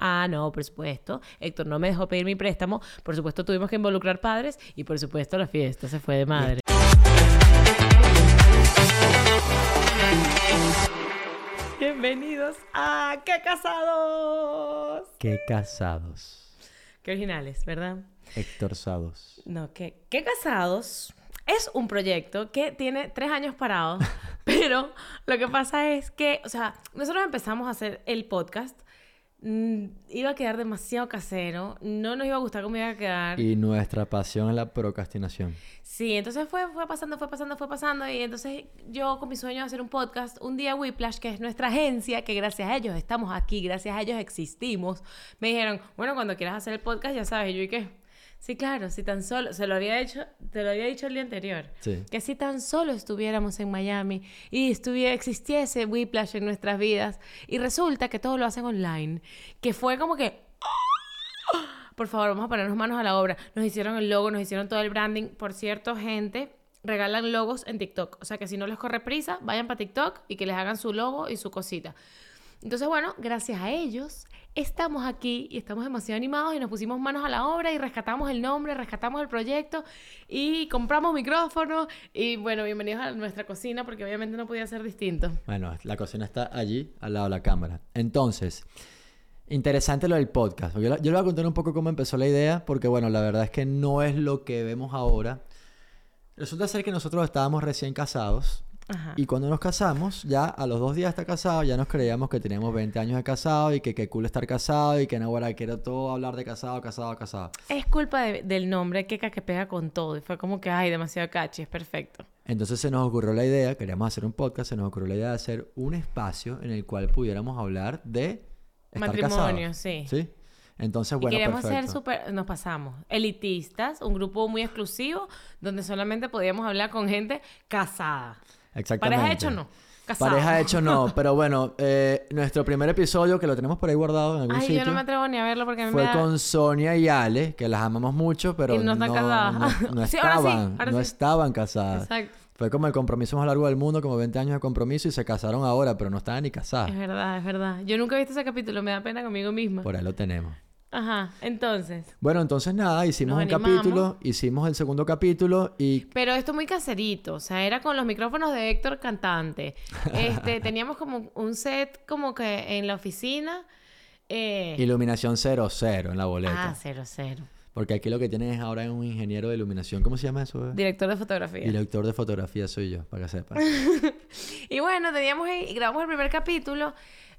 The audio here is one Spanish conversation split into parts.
Ah, no, por supuesto. Héctor no me dejó pedir mi préstamo. Por supuesto, tuvimos que involucrar padres y por supuesto la fiesta se fue de madre. Bienvenidos a ¡Qué casados! Qué casados. Qué originales, ¿verdad? Héctor Sados. No, que ¿Qué casados? Es un proyecto que tiene tres años parado, pero lo que pasa es que, o sea, nosotros empezamos a hacer el podcast iba a quedar demasiado casero, no nos iba a gustar cómo iba a quedar. Y nuestra pasión es la procrastinación. Sí, entonces fue, fue pasando, fue pasando, fue pasando. Y entonces yo con mi sueño de hacer un podcast, un día Whiplash, que es nuestra agencia, que gracias a ellos estamos aquí, gracias a ellos existimos, me dijeron, bueno, cuando quieras hacer el podcast, ya sabes, y yo y qué. Sí, claro, si tan solo, se lo había hecho, te lo había dicho el día anterior, Sí. que si tan solo estuviéramos en Miami y estuviera, existiese Whiplash en nuestras vidas, y resulta que todo lo hacen online, que fue como que, por favor, vamos a ponernos manos a la obra. Nos hicieron el logo, nos hicieron todo el branding. Por cierto, gente, regalan logos en TikTok. O sea que si no les corre prisa, vayan para TikTok y que les hagan su logo y su cosita. Entonces, bueno, gracias a ellos estamos aquí y estamos demasiado animados y nos pusimos manos a la obra y rescatamos el nombre, rescatamos el proyecto y compramos micrófonos y bueno, bienvenidos a nuestra cocina porque obviamente no podía ser distinto. Bueno, la cocina está allí, al lado de la cámara. Entonces, interesante lo del podcast. Yo, le voy a contar un poco cómo empezó la idea, porque bueno, la verdad es que no es lo que vemos ahora. Resulta ser que nosotros estábamos recién casados. Ajá. Y cuando nos casamos, ya a los dos días de estar casados, ya nos creíamos que teníamos 20 años de casado y que qué cool estar casado y que no, ahora quiero todo hablar de casado, casado, casado. Es culpa de- del nombre Keka que pega con todo. Y fue como que, ay, demasiado catchy, es perfecto. Entonces se nos ocurrió la idea, queríamos hacer un podcast, se nos ocurrió la idea de hacer un espacio en el cual pudiéramos hablar de estar Matrimonio, sí. ¿Sí? Entonces, y bueno, queríamos perfecto. ser súper, nos pasamos, elitistas, un grupo muy exclusivo, donde solamente podíamos hablar con gente casada. Exactamente. Pareja hecho no. Pareja hecho no, pero bueno, eh, nuestro primer episodio, que lo tenemos por ahí guardado en algún Ay, sitio, yo no me atrevo ni a verlo porque a mí fue me da... con Sonia y Ale, que las amamos mucho, pero Y no están casadas. no- no Sí, ahora sí, estaban, ahora no sí. estaban casadas. Exacto. Fue como el compromiso más largo del mundo, como 20 años de compromiso y se casaron ahora, pero no estaban ni casadas. Es verdad, es verdad. Yo nunca he visto ese capítulo, me da pena conmigo misma. Por ahí lo tenemos. Ajá, entonces. Bueno, entonces nada, hicimos Nos un animamos. capítulo, hicimos el segundo capítulo y Pero esto muy caserito, o sea, era con los micrófonos de Héctor cantante. Este, teníamos como un set como que en la oficina. eh, iluminación 00 en la boleta. Ah, cero, cero. Porque aquí lo que tienes ahora es un ingeniero de iluminación. ¿Cómo se llama eso? Director de fotografía. Director de fotografía soy yo, para que sepas. Y bueno, teníamos y grabamos el primer capítulo.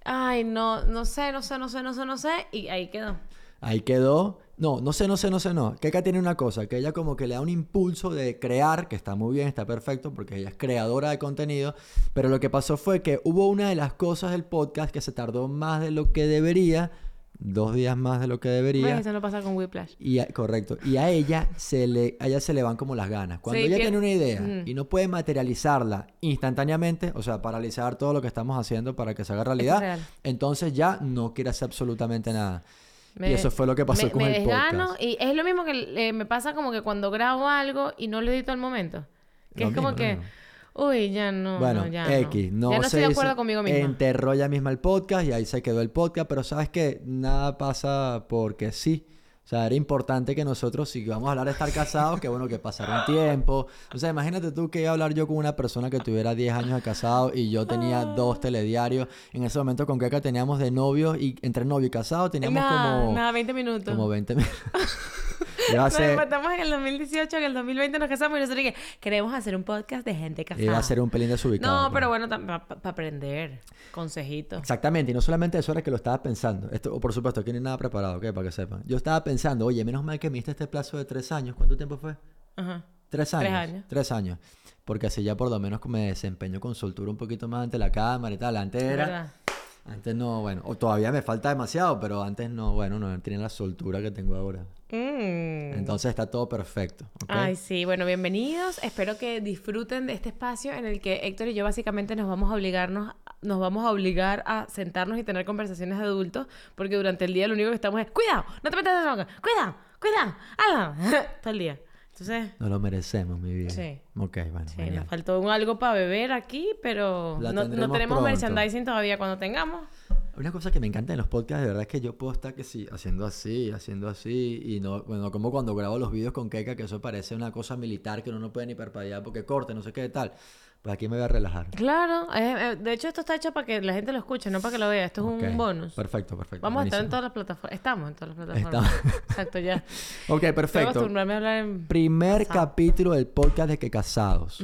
Ay, no, no sé, no sé, no sé, no sé, no sé. Y ahí quedó. Ahí quedó. No, no sé, no sé, no sé, no. Keka tiene una cosa, que ella como que le da un impulso de crear, que está muy bien, está perfecto, porque ella es creadora de contenido. Pero lo que pasó fue que hubo una de las cosas del podcast que se tardó más de lo que debería, dos días más de lo que debería. Bueno, eso no pasa con Whiplash. Y a- correcto. Y a ella se le, a ella se le van como las ganas. Cuando Sí, ella tiene una idea Mm. y no puede materializarla instantáneamente, o sea, paralizar todo lo que estamos haciendo para que se haga realidad, real. entonces ya no quiere hacer absolutamente nada. Me- y eso fue lo que pasó me, con me el desgano podcast. y es lo mismo que eh, me pasa como que cuando grabo algo y no lo edito al momento. Que Lo es como que. Uy, ya no, bueno, no, ya X, no. no, ya no se estoy de acuerdo conmigo misma. Enterró ya misma el podcast y ahí se quedó el podcast, pero sabes que nada pasa porque sí. O sea, era importante que nosotros, si vamos a hablar de estar casados, que bueno, que pasara un tiempo. O sea, imagínate tú que iba a hablar yo con una persona que tuviera 10 años de casado y yo tenía Ah. dos telediarios. En ese momento con Keka teníamos de novios y entre novio y casado teníamos nada, como, nada, 20 minutos. como 20 mil. iba a Nos ser, empatamos en el 2018, en el 2020 nos casamos y nosotros que queremos hacer un podcast de gente casada. iba a ser un pelín desubicado. No, pues. pero bueno, para aprender. Consejito. Exactamente, y no solamente eso era que lo estaba pensando. Esto, o por supuesto, aquí no hay nada preparado, ¿ok? Para que sepan. Yo estaba pensando, oye, menos mal que me diste este plazo de tres años. ¿Cuánto tiempo fue? Ajá. Tres años. años. Tres años. Porque así ya por lo menos me desempeño con soltura un poquito más ante la cámara y tal. Antes Es era. Antes no, bueno, o todavía me falta demasiado, pero antes no, bueno, no tenía la soltura que tengo ahora. Mm. Entonces está todo perfecto. ¿ok? Ay, sí, bueno, bienvenidos. Espero que disfruten de este espacio en el que Héctor y yo básicamente nos vamos a obligarnos, nos vamos a obligar a sentarnos y tener conversaciones de adultos, porque durante el día lo único que estamos es, cuidado, no te metas en esa boca, cuidado, cuidado, hazlo", todo el día. Entonces, Nos lo merecemos, mi vida. Sí. Ok, bueno, sí, genial. nos faltó un algo para beber aquí, pero no, no tenemos pronto. merchandising todavía cuando tengamos. Una cosa que me encanta en los podcasts, de verdad, es que yo puedo estar que sí, haciendo así, haciendo así, y no, bueno, como cuando grabo los vídeos con Keka, que eso parece una cosa militar que uno no puede ni parpadear porque corte, no sé qué tal. Pues aquí me voy a relajar. Claro, eh, eh, de hecho esto está hecho para que la gente lo escuche, no para que lo vea. Esto es un bonus. Perfecto, perfecto. Vamos a estar en todas las plataformas. Estamos en todas las plataformas. Exacto, ya. Ok, perfecto. a hablar en... Primer capítulo del podcast de Que Casados.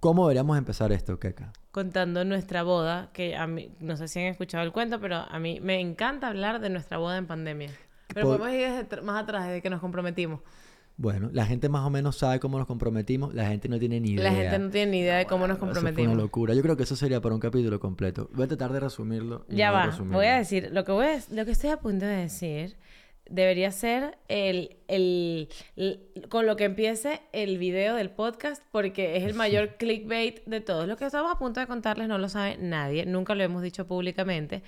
¿Cómo deberíamos empezar esto, Keka? Contando nuestra boda, que a mí, no sé si han escuchado el cuento, pero a mí me encanta hablar de nuestra boda en pandemia. Pero Pod- podemos ir desde más atrás, desde que nos comprometimos. Bueno, la gente más o menos sabe cómo nos comprometimos, la gente no tiene ni idea. La gente no tiene ni idea de cómo nos Eso fue comprometimos. una locura. Yo creo que eso sería para un capítulo completo. Voy a tratar de resumirlo. y Ya no va, resumirlo. voy a decir, lo que, voy a- lo que estoy a punto de decir debería ser el, el, el- con lo que empiece el video del podcast porque es el mayor clickbait de todos. Lo que estamos a punto de contarles no lo sabe nadie, nunca lo hemos dicho públicamente.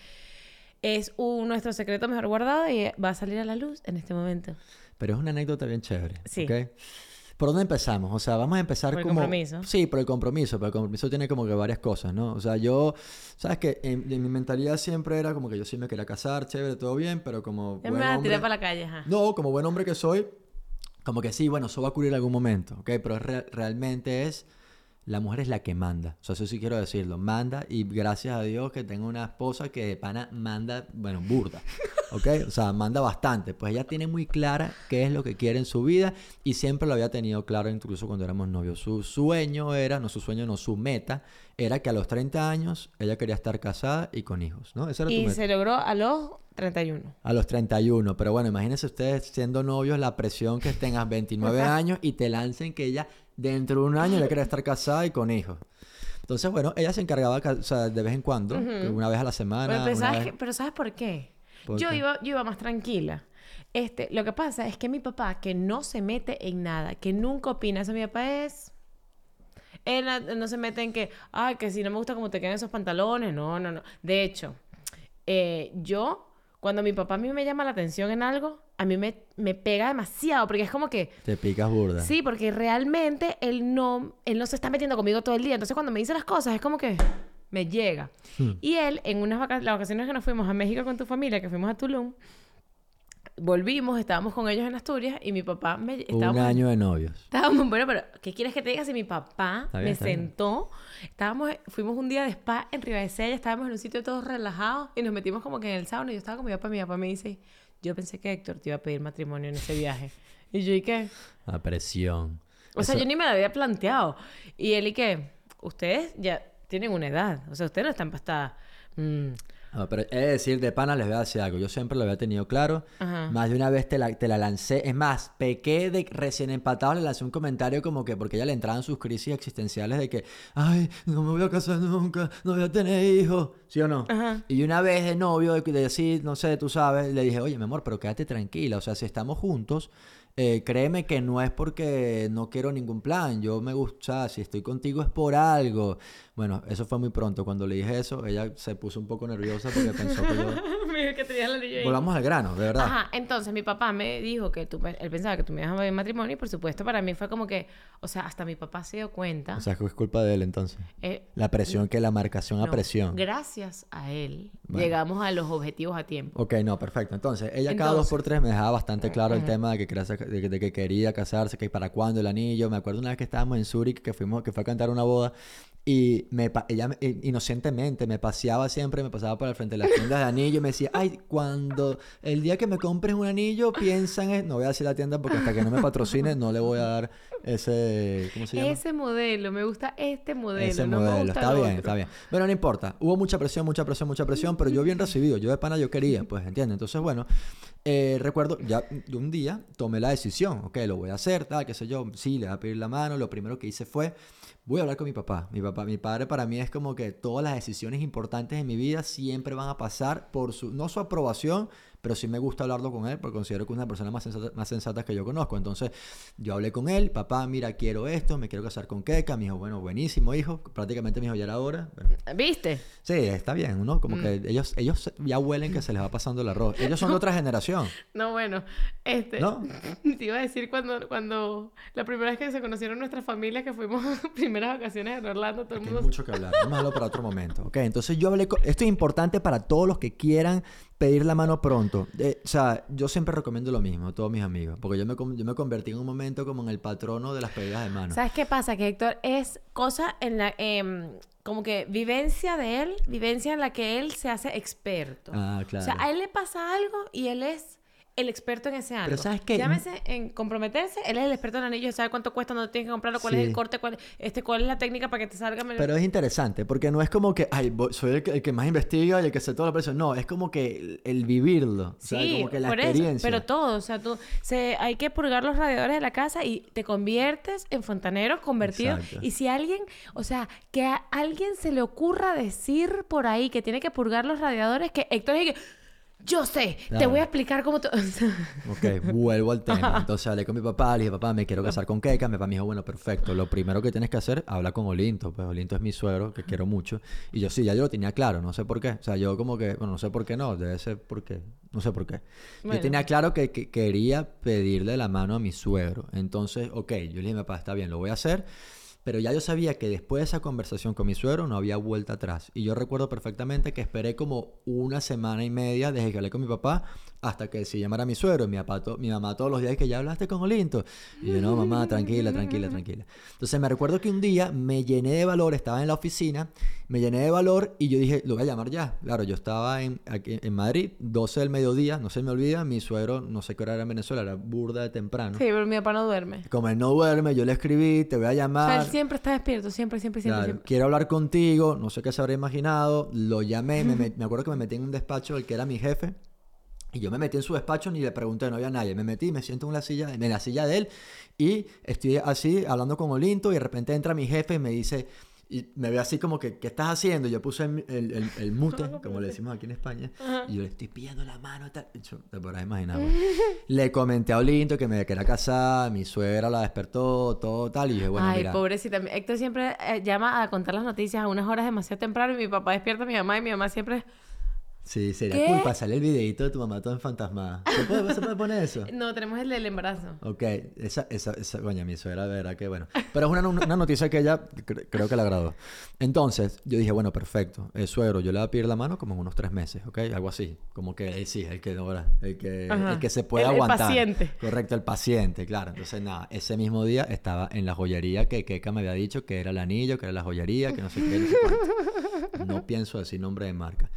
Es un, nuestro secreto mejor guardado y va a salir a la luz en este momento. Pero es una anécdota bien chévere. Sí. ¿ok? ¿Por dónde empezamos? O sea, vamos a empezar Por el como... compromiso. Sí, por el compromiso. Pero el compromiso tiene como que varias cosas, ¿no? O sea, yo... ¿Sabes qué? En, en mi mentalidad siempre era como que yo sí me quería casar, chévere, todo bien, pero como... Me vas a tirar hombre- para la calle, ajá. No, como buen hombre que soy, como que sí, bueno, eso va a ocurrir en algún momento, ¿ok? Pero es re- realmente es, la mujer es la que manda, o sea, eso sí quiero decirlo, manda y gracias a Dios que tengo una esposa que de pana manda, bueno, burda, ¿ok? O sea, manda bastante, pues ella tiene muy clara qué es lo que quiere en su vida y siempre lo había tenido claro incluso cuando éramos novios. Su sueño era, no su sueño, no su meta, era que a los 30 años ella quería estar casada y con hijos, ¿no? Esa era tu Y meta. se logró a los 31. A los 31, pero bueno, imagínense ustedes siendo novios, la presión que tengas 29 años y te lancen que ella dentro de un año ya quiere estar casada y con hijos. Entonces, bueno, ella se encargaba ca- o sea, de vez en cuando, una vez a la semana. Pero, ¿sabes, vez- qué? pero ¿sabes por qué? ¿Por yo, qué? Iba, yo iba más tranquila. Este, lo que pasa es que mi papá, que no se mete en nada, que nunca opina, eso mi papá es... Él no se mete en que, ay, que si no me gusta cómo te quedan esos pantalones. No, no, no. De hecho, eh, yo, cuando mi papá a mí me llama la atención en algo, a mí me, me pega demasiado, porque es como que, Te picas burda. sí, porque realmente él no, él no se está metiendo conmigo todo el día. Entonces, cuando me dice las cosas, es como que me llega. Hmm. Y él, en unas vaca- las vacaciones que nos fuimos a México con tu familia, que fuimos a Tulum, volvimos, estábamos con ellos en Asturias y mi papá me... Un estábamos- año de novios. Estábamos, bueno, pero ¿qué quieres que te diga si mi papá bien, me bien. sentó? Estábamos, fuimos un día de spa en Ribadesella, estábamos en un sitio todos relajados y nos metimos como que en el sauna y yo estaba con mi papá, mi papá me dice, yo pensé que Héctor te iba a pedir matrimonio en ese viaje. Y yo, ¿y qué? La presión. O sea, yo ni me lo había planteado. Y él, ¿y qué? Ustedes ya tienen una edad, o sea, ustedes no están estar... mm, No, pero he de decir, de pana les voy a decir algo. Yo siempre lo había tenido claro. Ajá. Más de una vez te la, te la lancé. Es más, pequé de recién empatado, le lancé un comentario como que porque ella le entraban sus crisis existenciales de que, ay, no me voy a casar nunca, no voy a tener hijos. ¿Sí o no? Ajá. Y una vez de novio, de decir, no sé, tú sabes, le dije, oye, mi amor, pero quédate tranquila. O sea, si estamos juntos, eh, créeme que no es porque no quiero ningún plan. Yo me gusta, si estoy contigo es por algo. Bueno, eso fue muy pronto. Cuando le dije eso, ella se puso un poco nerviosa porque pensó que yo... Que tenías la. Volvamos al grano, de verdad. Ajá, entonces mi papá me dijo que tú, él pensaba que tú me ibas a pedir matrimonio y por supuesto para mí fue como que, o sea, hasta mi papá se dio cuenta. O sea, que es culpa de él entonces. eh, La presión que la marcación a presión. Gracias a él Bueno. llegamos a los objetivos a tiempo. Ok, no, perfecto. Entonces, ella cada dos por tres me dejaba bastante claro el tema de que, quería, saca- de, de que quería casarse, que para cuándo el anillo. Me acuerdo una vez que estábamos en Zurich, que fuimos, que fue a cantar una boda, y me, ella eh, inocentemente me paseaba siempre, me pasaba por el frente de las tiendas de anillo y me decía, ay, cuando el día que me compres un anillo, piensa en... No voy a decir la tienda porque hasta que no me patrocine no le voy a dar ese... ¿Cómo se llama? Ese modelo, me gusta este modelo. Ese no me modelo, gusta está bien, otro. está bien. Pero no importa, hubo mucha presión, mucha presión, mucha presión, pero yo bien recibido, yo de pana yo quería, pues, ¿entiendes? Entonces, bueno, eh, recuerdo, ya de un día tomé la decisión, ok, lo voy a hacer, tal, qué sé yo, sí, le voy a pedir la mano, lo primero que hice fue, voy a hablar con mi papá. Mi papá, mi padre para mí es como que todas las decisiones importantes en mi vida siempre van a pasar por su, no su aprobación, pero sí me gusta hablarlo con él porque considero que es una persona más sensata, más sensata que yo conozco. Entonces yo hablé con él, papá, mira, quiero esto, me quiero casar con Keka. Me dijo, bueno, buenísimo, hijo. Prácticamente me dijo, ya era hora. Bueno, ¿Viste? sí, está bien, ¿no? Como Mm. que ellos, ellos ya huelen que se les va pasando el arroz. Ellos son de otra generación, No, bueno, este... ¿no? Te iba a decir cuando, cuando la primera vez que se conocieron nuestras familias, que fuimos primeras vacaciones en Orlando, todo el Aquí hay mundo... mucho que hablar. Vamos a para otro momento. Ok, entonces yo hablé con... Esto es importante para todos los que quieran pedir la mano pronto. Eh, o sea, yo siempre recomiendo lo mismo a todos mis amigos. Porque yo me, yo me convertí en un momento como en el patrono de las pedidas de mano. ¿Sabes qué pasa? Que Héctor es cosa en la... em, como que vivencia de él, vivencia en la que él se hace experto. Ah, claro. O sea, a él le pasa algo y él es el experto en ese algo. ¿sabes qué? Llámese en comprometerse, él es el experto en anillos, sabe cuánto cuesta, dónde tienes que comprarlo, cuál es el corte, cuál, este, cuál es la técnica para que te salga mejor. Pero es interesante, porque no es como que, ay, soy el que, el que más investiga y el que sé todo lo precio. No, es como que el, el vivirlo. o sea, Sí, como que la por eso, experiencia. pero todo, o sea, tú, se, hay que purgar los radiadores de la casa y te conviertes en fontanero convertido. Exacto. Y si alguien, o sea, que a alguien se le ocurra decir por ahí que tiene que purgar los radiadores, que Héctor dice que yo sé, te voy a explicar cómo... tú-". Ok, vuelvo al tema. Entonces hablé con mi papá, le dije, papá, me quiero casar con Keka. Mi papá me dijo, bueno, perfecto. Lo primero que tienes que hacer, habla con Olinto. Pues Olinto es mi suegro, que quiero mucho. Y yo sí, ya yo lo tenía claro, no sé por qué. O sea, yo como que, bueno, no sé por qué no, debe ser porque, no sé por qué. Bueno. Yo tenía claro que, que quería pedirle la mano a mi suegro. Entonces, ok, yo le dije, papá, está bien, lo voy a hacer. Pero ya yo sabía que después de esa conversación con mi suegro no había vuelta atrás. Y yo recuerdo perfectamente que esperé como una semana y media desde que hablé con mi papá hasta que se llamara mi suegro. Mi, papá to- mi mamá todos los días que ya hablaste con Olinto. Y yo, no, mamá, tranquila, tranquila, tranquila. Entonces me recuerdo que un día me llené de valor, estaba en la oficina, me llené de valor y yo dije, lo voy a llamar ya. Claro, yo estaba en, aquí en Madrid, 12 del mediodía, no se me olvida, mi suegro, no sé qué hora era en Venezuela, era burda de temprano. Sí, pero mi papá no duerme. Como él no duerme, yo le escribí, te voy a O sea, llamar. él siempre está despierto, siempre, siempre, siempre, Claro, siempre. quiero hablar contigo, no sé qué se habrá imaginado, lo llamé, me, me acuerdo que me metí en un despacho, el que era mi jefe, y yo me metí en su despacho ni le pregunté, no había nadie, me metí, me siento en la silla, en la silla de él, y estoy así hablando con Olinto, y de repente entra mi jefe y me dice, y me ve así como que, ¿qué estás haciendo? Yo puse el, el, el- el mute, como le decimos aquí en España, y yo le estoy pidiendo la mano, tal. Yo, te podrás imaginar. pues. Le comenté a Olinto que me quería casar, mi suegra la despertó, todo tal, y dije, bueno, Ay, mira. pobrecita. Héctor siempre eh, llama a contar las noticias a unas horas demasiado temprano y mi papá despierta a mi mamá y mi mamá siempre... Sí, sería ¿Qué? culpa. Sale el videito de tu mamá todo fantasma. ¿Se puede, ¿Se puede poner eso? No, tenemos el del embarazo. Ok, esa, esa, esa, coño, mi suegra, de verdad que bueno. Pero es una, una noticia que ella cre- creo que le agradó. Entonces, yo dije, bueno, perfecto. El suegro, yo le voy a pedir la mano como en unos tres meses, ¿ok? Algo así. Como que él sí, el que ahora, el que, Ajá. el que se puede El- el aguantar. paciente. Correcto, el paciente, claro. Entonces, nada, ese mismo día estaba en la joyería que Keka me había dicho que era el anillo, que era la joyería, que no sé qué, no sé. No pienso decir nombre de marca.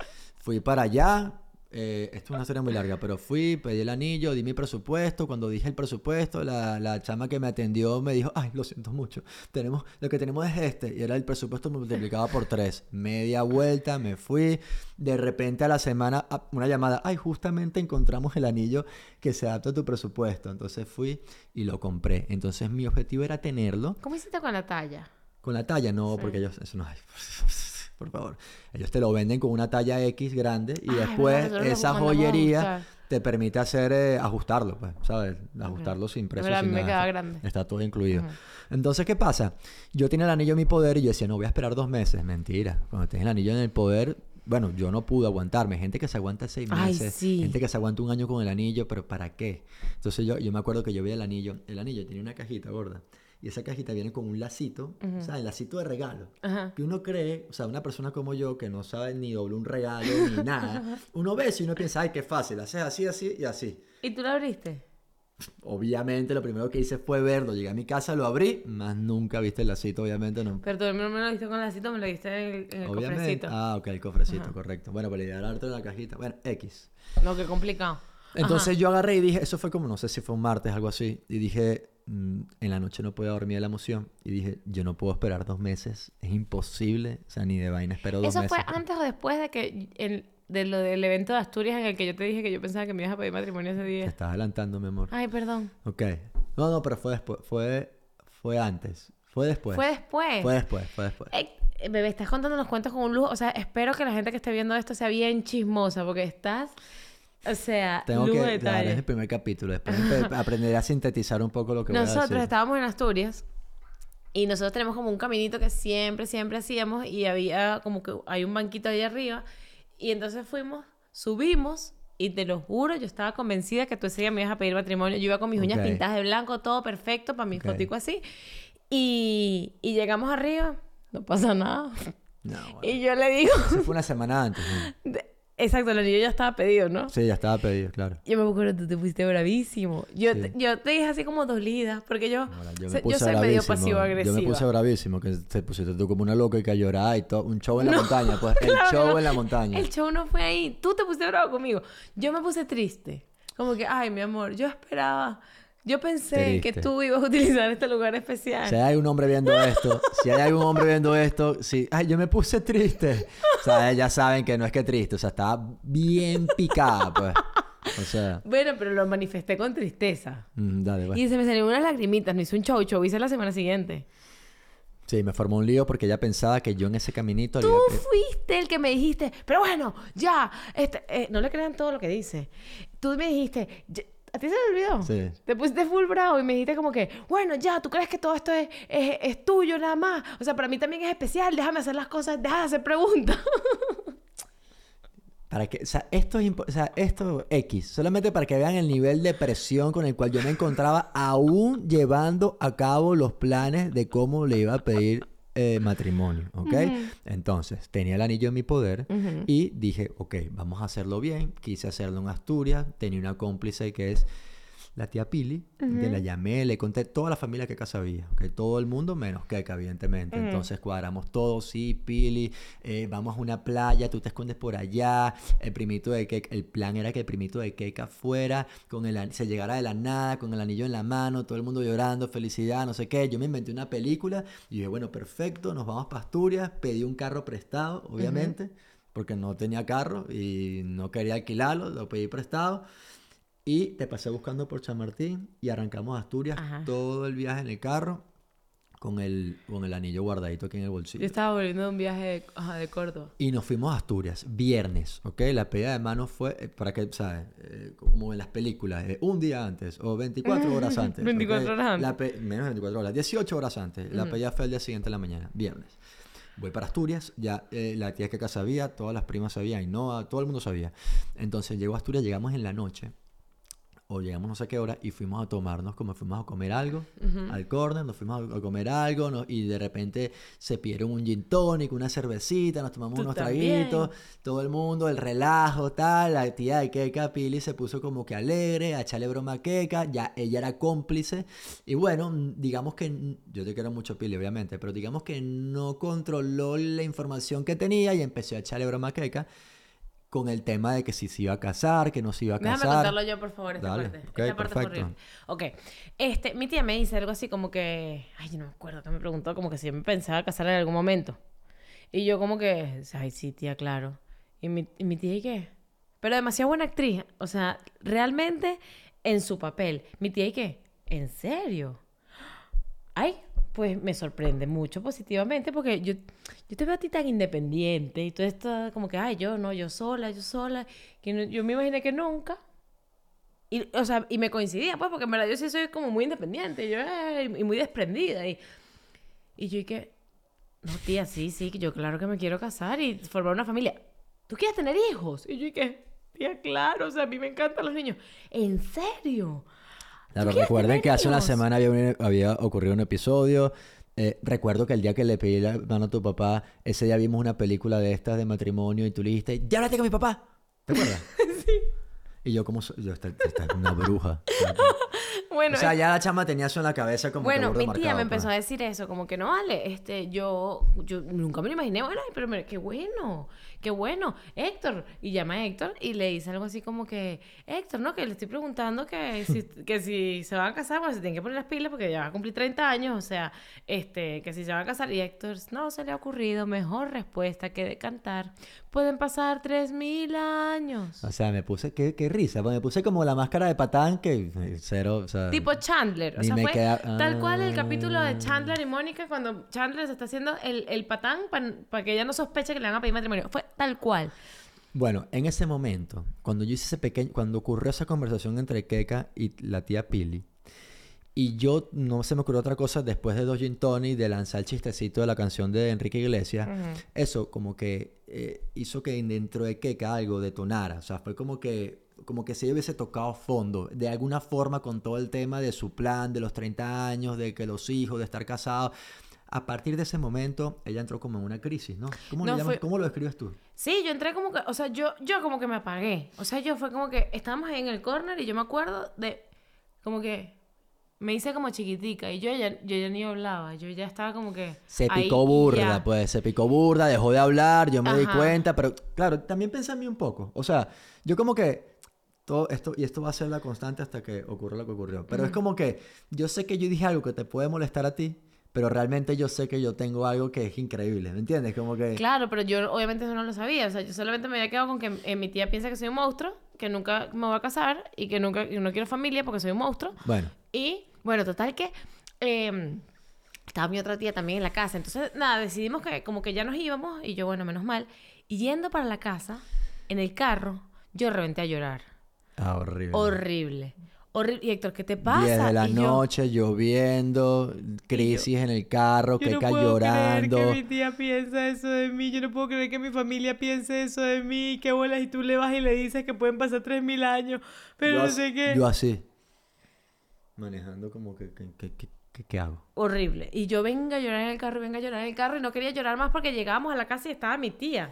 Fui para allá. eh, esto es una historia muy larga, pero fui, pedí el anillo, di mi presupuesto. Cuando dije el presupuesto, la, la chama que me atendió me dijo, ay, lo siento mucho. Tenemos, lo que tenemos es este. Y era el presupuesto multiplicado por tres. Media vuelta, me fui. De repente a la semana, una llamada, ay, justamente encontramos el anillo que se adapta a tu presupuesto. Entonces fui y lo compré. Entonces mi objetivo era tenerlo. ¿Cómo hiciste con la talla? Con la talla, no, Sí. porque ellos, eso no hay. Por favor. Ellos te lo venden con una talla X grande y Ay, después verdad, esa joyería te permite hacer eh, ajustarlo, pues, ¿sabes? Ajustarlo sin precio. sin me nada. Está- grande. Está todo incluido. Entonces, ¿qué pasa? Yo tenía el anillo en mi poder y yo decía, no voy a esperar dos meses. Mentira. Cuando tienes el anillo en el poder, bueno, yo no pude aguantarme. Gente que se aguanta seis Ay, meses. sí. Gente que se aguanta un año con el anillo, pero ¿para qué? Entonces yo, yo me acuerdo que yo veía el anillo. El anillo tenía una cajita gorda. Y esa cajita viene con un lacito, o sea, el lacito de regalo. Que uno cree, o sea, una persona como yo que no sabe ni doblar un regalo ni nada, uno ve eso y uno piensa, ay, qué fácil, haces así, así y así. ¿Y tú la abriste? Obviamente lo primero que hice fue verlo, llegué a mi casa, lo abrí, más nunca viste el lacito, obviamente no. Pero tú no me lo diste con el lacito, me lo diste en el, en el Obviamente. cofrecito. Ah, ok, el cofrecito, correcto. Bueno, para darte en la cajita. Bueno, X. No, qué complicado. Entonces yo agarré y dije, eso fue como, no sé si fue un martes, algo así, y dije, en la noche no puedo dormir de la emoción, y dije, yo no puedo esperar dos meses, es imposible, o sea, ni de vaina espero dos ¿Eso meses. fue antes o después de que el, de lo del evento de Asturias en el que yo te dije que yo pensaba que me ibas a pedir matrimonio ese Te día? estás adelantando, mi amor. Ay, perdón. Ok. No, no, pero fue después, fue, fue antes, fue después. Fue después. Fue después, fue después. Eh, eh, bebé, estás contando los cuentos con un lujo. O sea, espero que la gente que esté viendo esto sea bien chismosa, porque estás O sea, Tengo que, de claro, es detalle. el primer capítulo. Después aprenderé a sintetizar un poco lo que voy a Nosotros decir. estábamos en Asturias y nosotros tenemos como un caminito que siempre, siempre hacíamos y había como que hay un banquito ahí arriba y entonces fuimos, subimos y te lo juro, yo estaba convencida que tú ese día me ibas a pedir matrimonio. Yo iba con mis uñas Ok. pintadas de blanco, todo perfecto para mi Ok. fotico así. Y, y llegamos arriba, no pasa nada. No, bueno. Y yo le digo, Eso fue una semana antes. ¿no? de- exacto, el anillo ya estaba pedido, ¿no? Sí, ya estaba pedido, claro. Yo me acuerdo, tú te pusiste bravísimo. Yo, Sí. te, yo te dije así como dolida, porque yo, Ahora, yo, se- me puse soy medio bravísimo. pasivo-agresiva. Yo me puse bravísimo, que te pusiste tú como una loca y que a llorar y todo. Un show en la montaña, pues. El Claro, show no. en la montaña. El show no fue ahí. Tú te pusiste bravo conmigo. Yo me puse triste. Como que, ay, mi amor, yo esperaba. Yo pensé que tú ibas a utilizar este lugar especial. Si hay un hombre viendo esto, si hay algún hombre viendo esto, sí, ay, yo me puse triste. O sea, ya saben que no es que triste, o sea, estaba bien picada, pues. O sea, Bueno, pero lo manifesté con tristeza. mm, dale, pues. Y se me salieron unas lagrimitas. No hice un show, show hice la semana siguiente. Sí, me formó un lío porque ella pensaba que yo en ese caminito Tú fuiste el que me dijiste, pero bueno, ya, este, eh, no le crean todo lo que dice. Tú me dijiste, "Ya- ¿a ti se te olvidó? Sí. Te pusiste full bravo y me dijiste como que, bueno, ya, ¿tú crees que todo esto es, es, es tuyo nada más? O sea, para mí también es especial, déjame hacer las cosas, deja de hacer preguntas. Para que, o sea, esto es o sea, esto X, solamente para que vean el nivel de presión con el cual yo me encontraba aún llevando a cabo los planes de cómo le iba a pedir eh, matrimonio, ¿ok? Entonces, tenía el anillo en mi poder y dije, ok, vamos a hacerlo bien. Quise hacerlo en Asturias, tenía una cómplice que es la tía Pili, que la llamé, le conté toda la familia que sabía, ¿ok? Todo el mundo menos Keka, evidentemente. Entonces cuadramos todo, sí, Pili, eh, vamos a una playa, tú te escondes por allá, el primito de Keka, el plan era que el primito de Keka fuera, con el, se llegara de la nada, con el anillo en la mano, todo el mundo llorando, felicidad, no sé qué. Yo me inventé una película y dije, bueno, perfecto, nos vamos para Asturias, pedí un carro prestado, obviamente, porque no tenía carro y no quería alquilarlo, lo pedí prestado. Y te pasé buscando por Chamartín y arrancamos a Asturias Ajá. todo el viaje en el carro con el, con el anillo guardadito aquí en el Yo bolsillo. estaba volviendo de un viaje de, ajá, de Córdoba. Y nos fuimos a Asturias, viernes, ¿ok? La pedida de mano fue, eh, para que, ¿sabes? Eh, como en las películas, eh, un día antes o 24 horas antes. 24 ¿ok? horas antes. La pe- menos de 24 horas, 18 horas antes. La pedida fue el día siguiente de la mañana, viernes. Voy para Asturias, ya eh, la tía que sabía, todas las primas sabían, y no, todo el mundo sabía. Entonces llegó a Asturias, llegamos en la noche, o llegamos no sé qué hora, y fuimos a tomarnos, como fuimos a comer algo, al corner, nos fuimos a, comer algo, no- y de repente se pidieron un gin tonic, una cervecita, nos tomamos unos también. traguitos, todo el mundo, el relajo, tal, la tía de Keka, Pili, se puso como que alegre, a echarle broma a Keka, ya ella era cómplice, y bueno, digamos que, yo te quiero mucho Pili, obviamente, pero digamos que no controló la información que tenía y empezó a echarle broma a Keka con el tema de que si se iba a casar, que no se iba a Déjame casar. contarlo yo, por favor, esta Dale, parte. ok, esta parte perfecto. horrible. Ok. Este, mi tía me dice algo así como que... Ay, yo no me acuerdo que me preguntó como que si yo me pensaba casar en algún momento. Y yo como que... Ay, sí, tía, claro. Y mi, y mi tía, ¿y qué? Pero demasiado buena actriz. O sea, realmente en su papel. Mi tía, ¿y qué? ¿En serio? Ay, pues me sorprende mucho positivamente porque yo, yo te veo a ti tan independiente y tú estás como que, ay, yo no, yo sola, yo sola, que no- yo me imaginé que nunca. Y, o sea, y me coincidía, pues, porque en verdad yo sí soy como muy independiente yo, eh, y muy desprendida. Y, y yo, y que, no, tía, sí, sí, yo claro que me quiero casar y formar una familia. ¿Tú quieres tener hijos? Y yo, y que, tía, claro, o sea, a mí me encantan los niños. ¿En serio? Claro, recuerden que hace una semana había, un- había ocurrido un episodio. eh, recuerdo que el día que le pedí la mano a tu papá, ese día vimos una película de estas de matrimonio y tú le dijiste, ya hablaste con mi papá. ¿Te acuerdas? sí. Y yo como, so- yo, esta, esta es una bruja. Bueno, o sea, ya la chama tenía eso en la cabeza como que Bueno, burda mi tía marcado, me empezó a pues. decir eso, como que no vale, este, yo, yo nunca me lo imaginé, bueno, pero qué bueno, qué bueno, Héctor, y llama a Héctor y le dice algo así como que, Héctor, ¿no? Que le estoy preguntando que si, que si se van a casar, bueno, se tienen que poner las pilas porque ya va a cumplir 30 años, o sea, este, que si se van a casar, y Héctor, no se le ha ocurrido mejor respuesta que de cantar, pueden pasar 3000 años. O sea, me puse, qué, qué risa, pues me puse como la máscara de patán que eh, cero, o sea... Tipo Chandler. O sea, fue queda- tal cual el capítulo de Ah. Chandler y Mónica cuando Chandler se está haciendo el, el patán para que ella no sospeche que le van a pedir matrimonio. Fue tal cual. Bueno, en ese momento, cuando yo hice ese pequeño, cuando ocurrió esa conversación entre Keka y la tía Pili, y yo no se me ocurrió otra cosa después de dos gin tonic, de lanzar el chistecito de la canción de Enrique Iglesias, eso como que eh, hizo que dentro de Keka algo detonara. O sea, fue como que, como que si ella hubiese tocado fondo, de alguna forma con todo el tema de su plan, de los 30 años, de que los hijos, de estar casados. A partir de ese momento, ella entró como en una crisis, ¿no? ¿Cómo, No, le llamas- fue- ¿Cómo lo describes tú? Sí, yo entré como que, o sea, yo, yo como que me apagué. O sea, yo fue como que estábamos ahí en el corner y yo me acuerdo de, como que me hice como chiquitica y yo ya, yo ya ni hablaba, yo ya estaba como que... Se picó burda, ya. pues, se picó burda, dejó de hablar, yo me di cuenta, pero claro, también pensé en mí un poco. O sea, yo como que todo esto, y esto va a ser la constante hasta que ocurra lo que ocurrió. Pero es como que yo sé que yo dije algo que te puede molestar a ti, pero realmente yo sé que yo tengo algo que es increíble, ¿me entiendes? Como que... Claro, pero yo obviamente eso no lo sabía. O sea, yo solamente me había quedado con que eh, mi tía piensa que soy un monstruo, que nunca me voy a casar y que nunca y no quiero familia porque soy un monstruo. Bueno, Y bueno, total que eh, estaba mi otra tía también en la casa. Entonces, nada, decidimos que como que ya nos íbamos y yo, bueno, menos mal. Y yendo para la casa, en el carro, yo reventé a llorar. ah, horrible. Horrible. Horrible. Y Héctor, ¿qué te pasa? 10 de la Y yo, noche, lloviendo, crisis en el carro, Yo no puedo llorando. creer que mi tía piensa eso de mí. Yo no puedo creer que mi familia piense eso de mí. Qué bolas. Y tú le vas y le dices que pueden pasar 3.000 años. Pero no sé qué. Yo así. Manejando como que, que, que- que- que- ¿qué hago? Horrible. Y yo venga a llorar en el carro, venga a llorar en el carro. Y no quería llorar más porque llegábamos a la casa y estaba mi tía.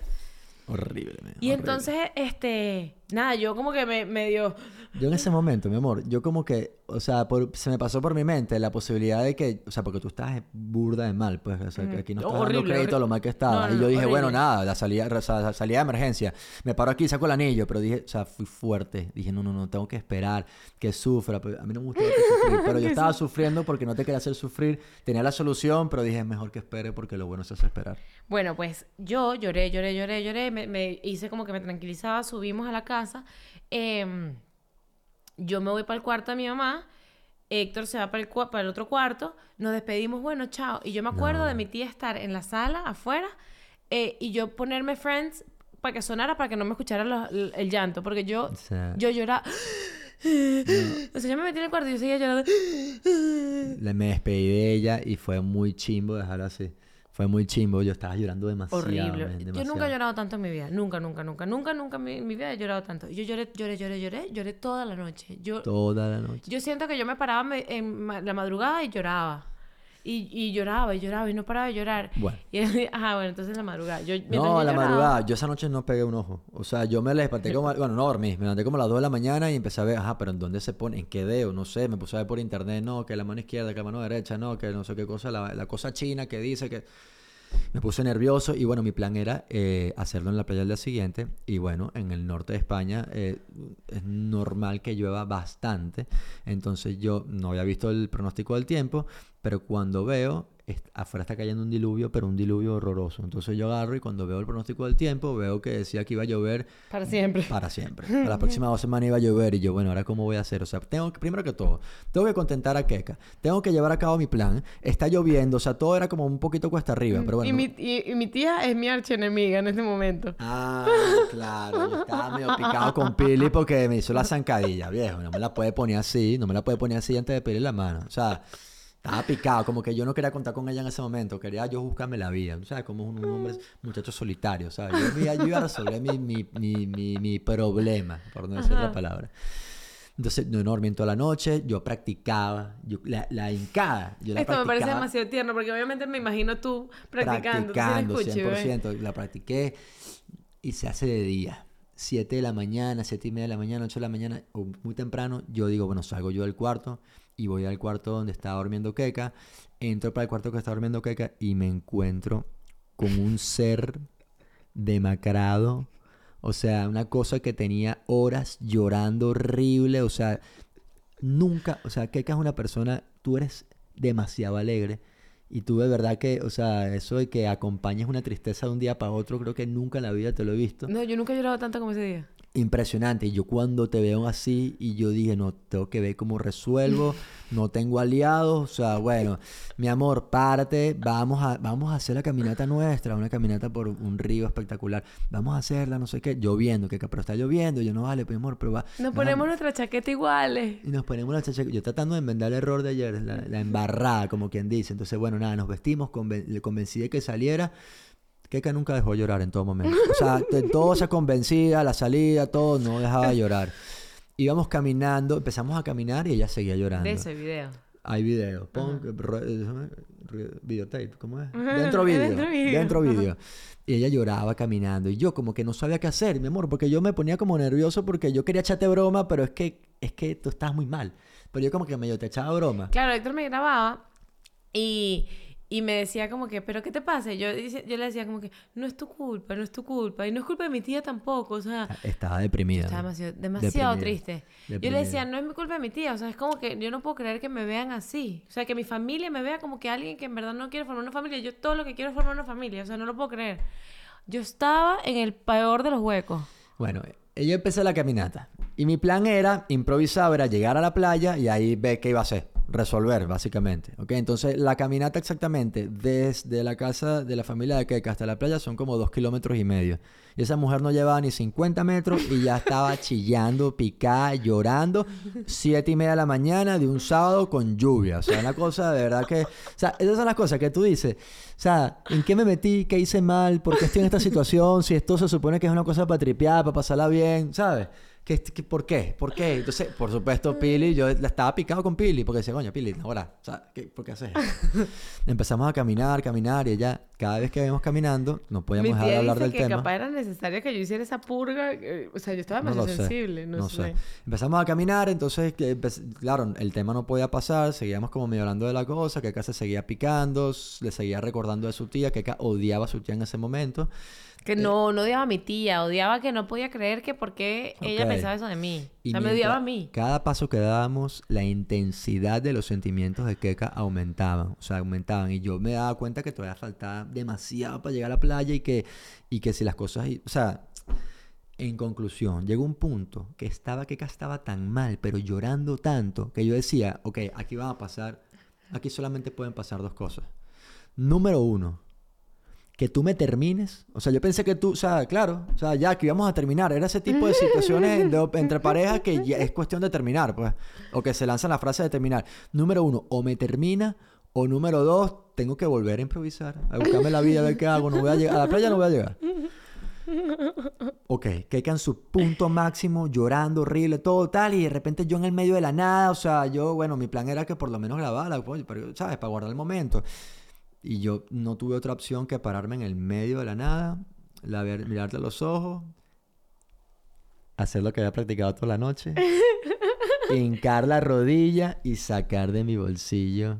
Horrible, man, Y horrible. entonces, este, nada, yo como que me medio, Yo en ese momento, mi amor, yo como que, o sea, por- se me pasó por mi mente la posibilidad de que, o sea, porque tú estás burda de mal, pues, o sea, que aquí no estás dando Horrible, crédito a lo mal que estaba. No, no, y yo dije, bueno, horrible. nada, la salida, o sea, la salida de emergencia. Me paro aquí, saco el anillo, pero dije, o sea, fui fuerte. Dije, no, no, no, tengo que esperar que sufra. Pero a mí no me gusta sufrir, pero yo estaba sufriendo porque no te quería hacer sufrir. Tenía la solución, pero dije, es mejor que espere porque lo bueno se hace esperar. bueno, pues yo lloré, lloré, lloré, lloré, me, me hice como que me tranquilizaba, subimos a la casa, em, yo me voy para el cuarto de mi mamá, Héctor se va para el, para el otro cuarto, nos despedimos, bueno, chao, y yo me acuerdo de mi tía estar en la sala, afuera, eh, y yo ponerme Friends para que sonara, para que no me escuchara los- el, el llanto, porque yo, O sea, yo lloraba, o sea, yo me metí en el cuarto y yo seguía llorando, le- me despedí de ella y fue muy chimbo dejarlo así. Fue muy chimbo, yo estaba llorando demasiado. Horrible. man, Yo nunca he llorado tanto en mi vida. Nunca, nunca, nunca. Nunca, nunca en mi, en mi vida he llorado tanto. Yo lloré, lloré, lloré, lloré. Lloré toda la noche. Yo, Toda la noche. yo siento que yo me paraba en la madrugada y lloraba. Y, y lloraba y lloraba y no paraba de llorar. Bueno. Y, ajá, bueno, entonces la madrugada. Yo, No, a la madrugada. Yo esa noche no pegué un ojo. O sea, yo me desperté como... Bueno, no dormí. Me levanté como a las 2 de la mañana y empecé a ver, ajá, pero ¿en dónde se pone? ¿En qué dedo? No sé. Me puse a ver por internet, no, que la mano izquierda, que la mano derecha, no, que no sé qué cosa, la, la cosa china que dice que... Me puse nervioso y bueno, mi plan era eh, hacerlo en la playa al día siguiente. Y bueno, en el norte de España eh, es normal que llueva bastante. Entonces yo no había visto el pronóstico del tiempo, pero cuando veo, afuera está cayendo un diluvio, pero un diluvio horroroso. Entonces yo agarro y cuando veo el pronóstico del tiempo, veo que decía que iba a llover Para siempre. para siempre. Para las próximas dos semanas iba a llover y yo, bueno, ahora cómo voy a hacer. O sea, tengo que, primero que todo, tengo que contentar a Keka. Tengo que llevar a cabo mi plan. Está lloviendo, o sea, todo era como un poquito cuesta arriba, pero bueno. y, mi, y, y mi tía es mi archienemiga en este momento. Ah, claro, yo estaba medio picado con Pili porque me hizo la zancadilla, viejo. No me la puede poner así, no me la puede poner así antes de pedirle la mano. O sea, estaba picado, como que yo no quería contar con ella en ese momento, quería yo buscarme la vida. Sea, como un, hombre, muchacho solitario, ¿sabes? Yo, yo iba a resolver mi, mi, mi, mi, mi problema, por no decir otra Ajá. palabra. Entonces, no dormí toda la noche, yo practicaba, yo, la, la hincada, yo la Esto me parece practicaba demasiado tierno porque obviamente me imagino tú practicando. practicando, Tú sí bebé. 100%. La practiqué y se hace de día. 7 de la mañana, 7 y media de la mañana, 8 de la mañana, o muy temprano, yo digo, bueno, salgo yo del cuarto y voy al cuarto donde estaba durmiendo Keka. Entro para el cuarto que está durmiendo Keka y me encuentro con un ser demacrado. O sea, una cosa que tenía horas llorando horrible. O sea, nunca, o sea, Keka es una persona, tú eres demasiado alegre. Y tú de verdad que, o sea, eso de que acompañes una tristeza de un día para otro, creo que nunca en la vida te lo he visto. No, yo nunca he llorado tanto como ese día. Impresionante. Y yo cuando te veo así, y yo dije, no, tengo que ver cómo resuelvo, no tengo aliados, o sea, bueno, mi amor, párate, vamos a, vamos a hacer la caminata nuestra, una caminata por un río espectacular, vamos a hacerla, no sé qué, lloviendo, que pero está lloviendo, yo no vale, pues, mi amor, pero va. Nos ponemos nuestra chaqueta iguales. Y nos ponemos la chaqueta, yo tratando de enmendar el error de ayer, la, la embarrada, como quien dice, entonces, bueno, nada, nos vestimos, le convencí de que saliera, Keka nunca dejó llorar en todo momento. O sea, todo se convencía, la salida, todo, no dejaba de llorar. Íbamos caminando, empezamos a caminar y ella seguía llorando. De ese video. Hay video. Pon, videotape, ¿cómo es? Dentro video. Dentro video. Y ella lloraba caminando. Y yo como que no sabía qué hacer, mi amor, porque yo me ponía como nervioso porque yo quería echarte broma, pero es que, es que tú estabas muy mal. Pero yo como que medio te echaba broma. Claro, Héctor me grababa y y me decía como que, ¿pero qué te pasa? yo, yo le decía como que, no es tu culpa, no es tu culpa. Y no es culpa de mi tía tampoco, o sea... Estaba deprimida. Estaba demasiado, demasiado triste. Yo le decía, no es mi culpa de mi tía, o sea, es como que yo no puedo creer que me vean así. O sea, que mi familia me vea como que alguien que en verdad no quiere formar una familia. Yo todo lo que quiero es formar una familia, o sea, no lo puedo creer. Yo estaba en el peor de los huecos. Bueno, ella empezó la caminata. Y mi plan era, improvisar, era llegar a la playa y ahí ver qué iba a hacer resolver, básicamente. ¿Ok? Entonces, la caminata exactamente desde la casa de la familia de Keka hasta la playa son como dos kilómetros y medio. Y esa mujer no llevaba ni 50 metros y ya estaba chillando, picada, llorando. Siete y media de la mañana de un sábado con lluvia. O sea, una cosa de verdad que... O sea, esas son las cosas que tú dices. O sea, ¿en qué me metí? ¿Qué hice mal? ¿Por qué estoy en esta situación? Si esto se supone que es una cosa para tripear, para pasarla bien, ¿sabes? ¿Qué, por qué? ¿Por qué? Entonces, por supuesto, Pili, yo la estaba picado con Pili, porque decía, coño, Pili, ahora, o sea, ¿por qué haces? Empezamos a caminar, caminar, y ella, cada vez que íbamos caminando, no podíamos dejar de hablar del que tema. capaz era necesario que yo hiciera esa purga, o sea, yo estaba más sensible, no, sé. Empezamos a caminar, entonces, claro, el tema no podía pasar, seguíamos como medio hablando de la cosa, que acá se seguía picando, le seguía recordando de su tía, que acá odiaba a su tía en ese momento. Que no, no odiaba a mi tía, odiaba que no podía creer que por qué ella pensaba eso de mí. o sea, me odiaba a mí. Cada paso que dábamos, la intensidad de los sentimientos de Keka aumentaban, o sea, aumentaban. Y yo me daba cuenta que todavía faltaba demasiado para llegar a la playa y que, y que si las cosas, o sea, en conclusión, llegó un punto que estaba Keka estaba tan mal, pero llorando tanto, que yo decía, ok, aquí van a pasar, aquí solamente pueden pasar dos cosas. Número uno, que tú me termines. O sea, yo pensé que tú, o sea, claro, o sea, ya que íbamos a terminar. Era ese tipo de situaciones entre parejas que ya es cuestión de terminar, pues. O que se lanzan la frase de terminar. Número uno, o me termina, o número dos, tengo que volver a improvisar, a buscarme la vida, a ver qué hago. No voy a llegar, a la playa no voy a llegar. Ok, que en su punto máximo, llorando, horrible, todo tal, y de repente yo en el medio de la nada, o sea, yo, bueno, mi plan era que por lo menos grabara, pues, ¿sabes? Para guardar el momento. Y yo no tuve otra opción que pararme en el medio de la nada, la ver, mirarte a los ojos, hacer lo que había practicado toda la noche, hincar la rodilla y sacar de mi bolsillo.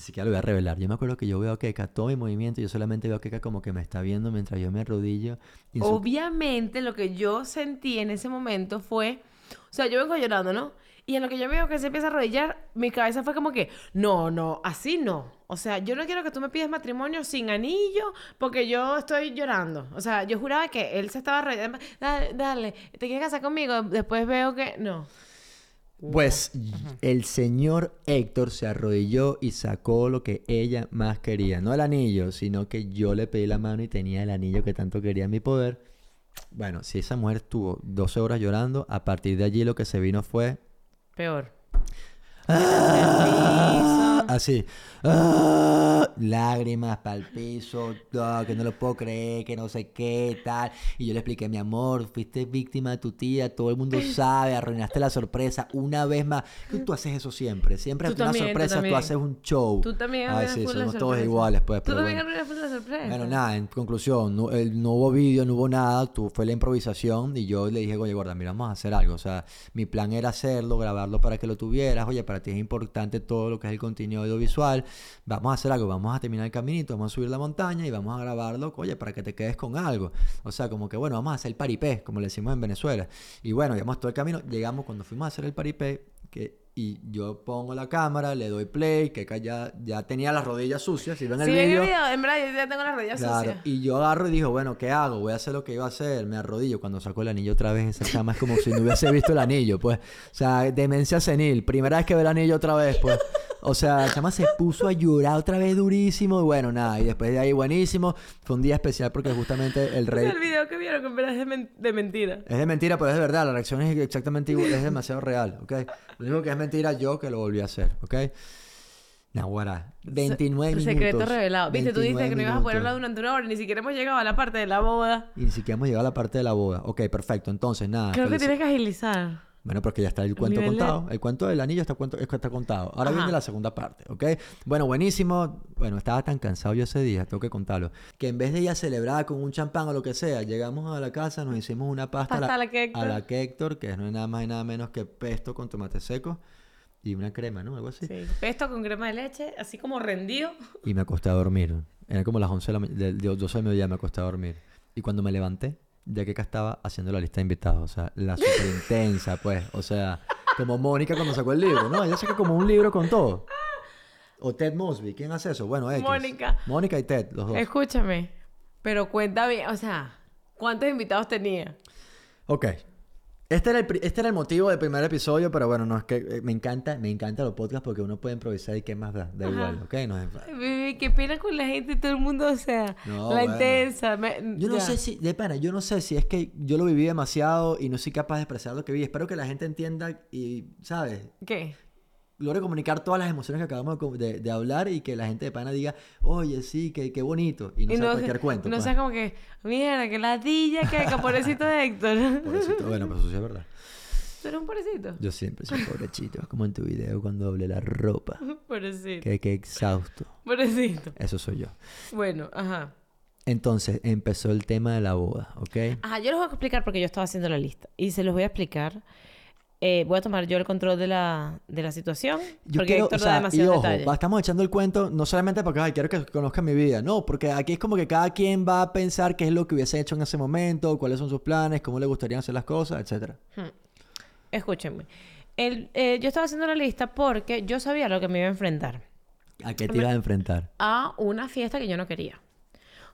Ni siquiera lo voy a revelar. Yo me acuerdo que yo veo a Keka, todo mi movimiento, yo solamente veo a Keka como que me está viendo mientras yo me arrodillo. Obviamente lo que yo sentí en ese momento fue, o sea, yo vengo llorando, ¿no? Y en lo que yo veo que se empieza a arrodillar, mi cabeza fue como que, no, no, así no. O sea, yo no quiero que tú me pidas matrimonio sin anillo porque yo estoy llorando. O sea, yo juraba que él se estaba arrodillando. Dale, dale, ¿te quieres casar conmigo? Después veo que no. Pues el señor Héctor se arrodilló y sacó lo que ella más quería. No el anillo, sino que yo le pedí la mano y tenía el anillo que tanto quería en mi poder. Bueno, si esa mujer estuvo 12 horas llorando, a partir de allí lo que se vino fue Peor. Ah, así. Ah, lágrimas para el piso, que no lo puedo creer, que no sé qué, tal. Y yo le expliqué, mi amor, fuiste víctima de tu tía, todo el mundo sabe, arruinaste la sorpresa una vez más. Tú haces eso siempre, siempre es una sorpresa tú, haces un show. Tú también Ay, sí, somos todos iguales, pues. Tú también arruinaste la sorpresa. Bueno, nada, en conclusión, no, no hubo vídeo, no hubo nada, tú, fue la improvisación y yo le dije, oye, gorda, mira, vamos a hacer algo. O sea, mi plan era hacerlo, grabarlo para que lo tuvieras. Oye, para ti es importante todo lo que es el contenido audiovisual vamos a hacer algo, vamos a terminar el caminito, vamos a subir la montaña y vamos a grabarlo, oye, para que te quedes con algo. O sea, como que bueno, vamos a hacer el paripé, como le decimos en Venezuela. Y bueno, llegamos todo el camino, llegamos cuando fuimos a hacer el paripé, que, y yo pongo la cámara, le doy play, que ya, ya tenía las rodillas sucias, si ven el Sí, video. en verdad yo ya tengo las rodillas Claro, sucias. y yo agarro y digo, bueno, ¿qué hago? Voy a hacer lo que iba a hacer, me arrodillo. Cuando saco el anillo otra vez, esa chama es como si no hubiese visto el anillo, pues. O sea, demencia senil, primera vez que ve el anillo otra vez, pues. O sea, la chama se puso a llorar otra vez durísimo y bueno, nada, y después de ahí buenísimo. Fue un día especial porque justamente el rey... sea, el video que vieron que en verdad es de, men- de mentira. Es de mentira, pero es de verdad. La reacción es exactamente igual. Es demasiado real, ¿ok? Lo único que es mentira yo que lo volví a hacer, ¿ok? Nahuara. 29 minutos. Secreto revelado. Viste, tú dijiste que no ibas a poder hablar durante una hora, ni siquiera hemos llegado a la parte de la boda. Y ni siquiera hemos llegado a la parte de la boda. Ok, perfecto. Entonces, nada. Creo que tienes que agilizar. Bueno, porque ya está el cuento nivel de- contado. El cuento del anillo está, cuento, está contado. Ahora Ajá. viene la segunda parte, ¿ok? Bueno, buenísimo. Bueno, estaba tan cansado yo ese día, tengo que contarlo. Que en vez de ir a celebrar con un champán o lo que sea, llegamos a la casa, nos hicimos una pasta, Pasta a la Hector. a la Hector, que no es nada más y nada menos que pesto con tomate seco y una crema, ¿no? Algo así. Sí. Pesto con crema de leche, así como rendido. Y me acosté a dormir. Era como las 11 de la mañana, de, de 12 de mediodía me acosté a dormir. Y cuando me levanté, ya que acá estaba haciendo la lista de invitados, o sea, la super intensa, pues, o sea, como Mónica cuando sacó el libro, ¿no? Ella saca como un libro con todo. O Ted Mosby, ¿quién hace eso? Bueno, X. Mónica. Mónica y Ted, los dos. Escúchame, pero cuenta bien, o sea, ¿cuántos invitados tenía? Ok. Este era, el, este era el motivo del primer episodio, pero bueno, no es que eh, me encanta, me encanta los podcasts porque uno puede improvisar y qué más da, da Ajá. igual, ¿ok? No es- bebé, qué pena con la gente, todo el mundo, o sea, No, la bueno. intensa. me- Yo no ya. sé si, de pana, yo no sé si es que yo lo viví demasiado y no soy capaz de expresar lo que vi. Espero que la gente entienda y, ¿sabes? ¿Qué? Logre comunicar todas las emociones que acabamos de hablar y que la gente de pana diga, oye, sí, qué, qué bonito. Y no sea cualquier cuento. No pues. sea como que, mierda, que ladilla, que caporecito de Héctor. Pobrecito. Bueno, pues eso sí es verdad. ¿Tú eres un pobrecito? Yo siempre soy pobrecito, como en tu video cuando doblé la ropa. Pobrecito. Qué, qué exhausto. Pobrecito. Eso soy yo. Bueno, ajá. Entonces, empezó el tema de la boda, ¿ok? Ajá, yo les voy a explicar porque yo estaba haciendo la lista. Y se los voy a explicar. Eh, voy a tomar yo el control de la, de la situación. Yo porque quiero, Héctor o da sea, y ojo, estamos echando el cuento no solamente porque ay, quiero que conozcan mi vida, no, porque aquí es como que cada quien va a pensar qué es lo que hubiese hecho en ese momento, cuáles son sus planes, cómo le gustaría hacer las cosas, etcétera. Escúchenme. El, eh, yo estaba haciendo la lista porque yo sabía lo que me iba a enfrentar. ¿A qué te ibas a enfrentar? A una fiesta que yo no quería.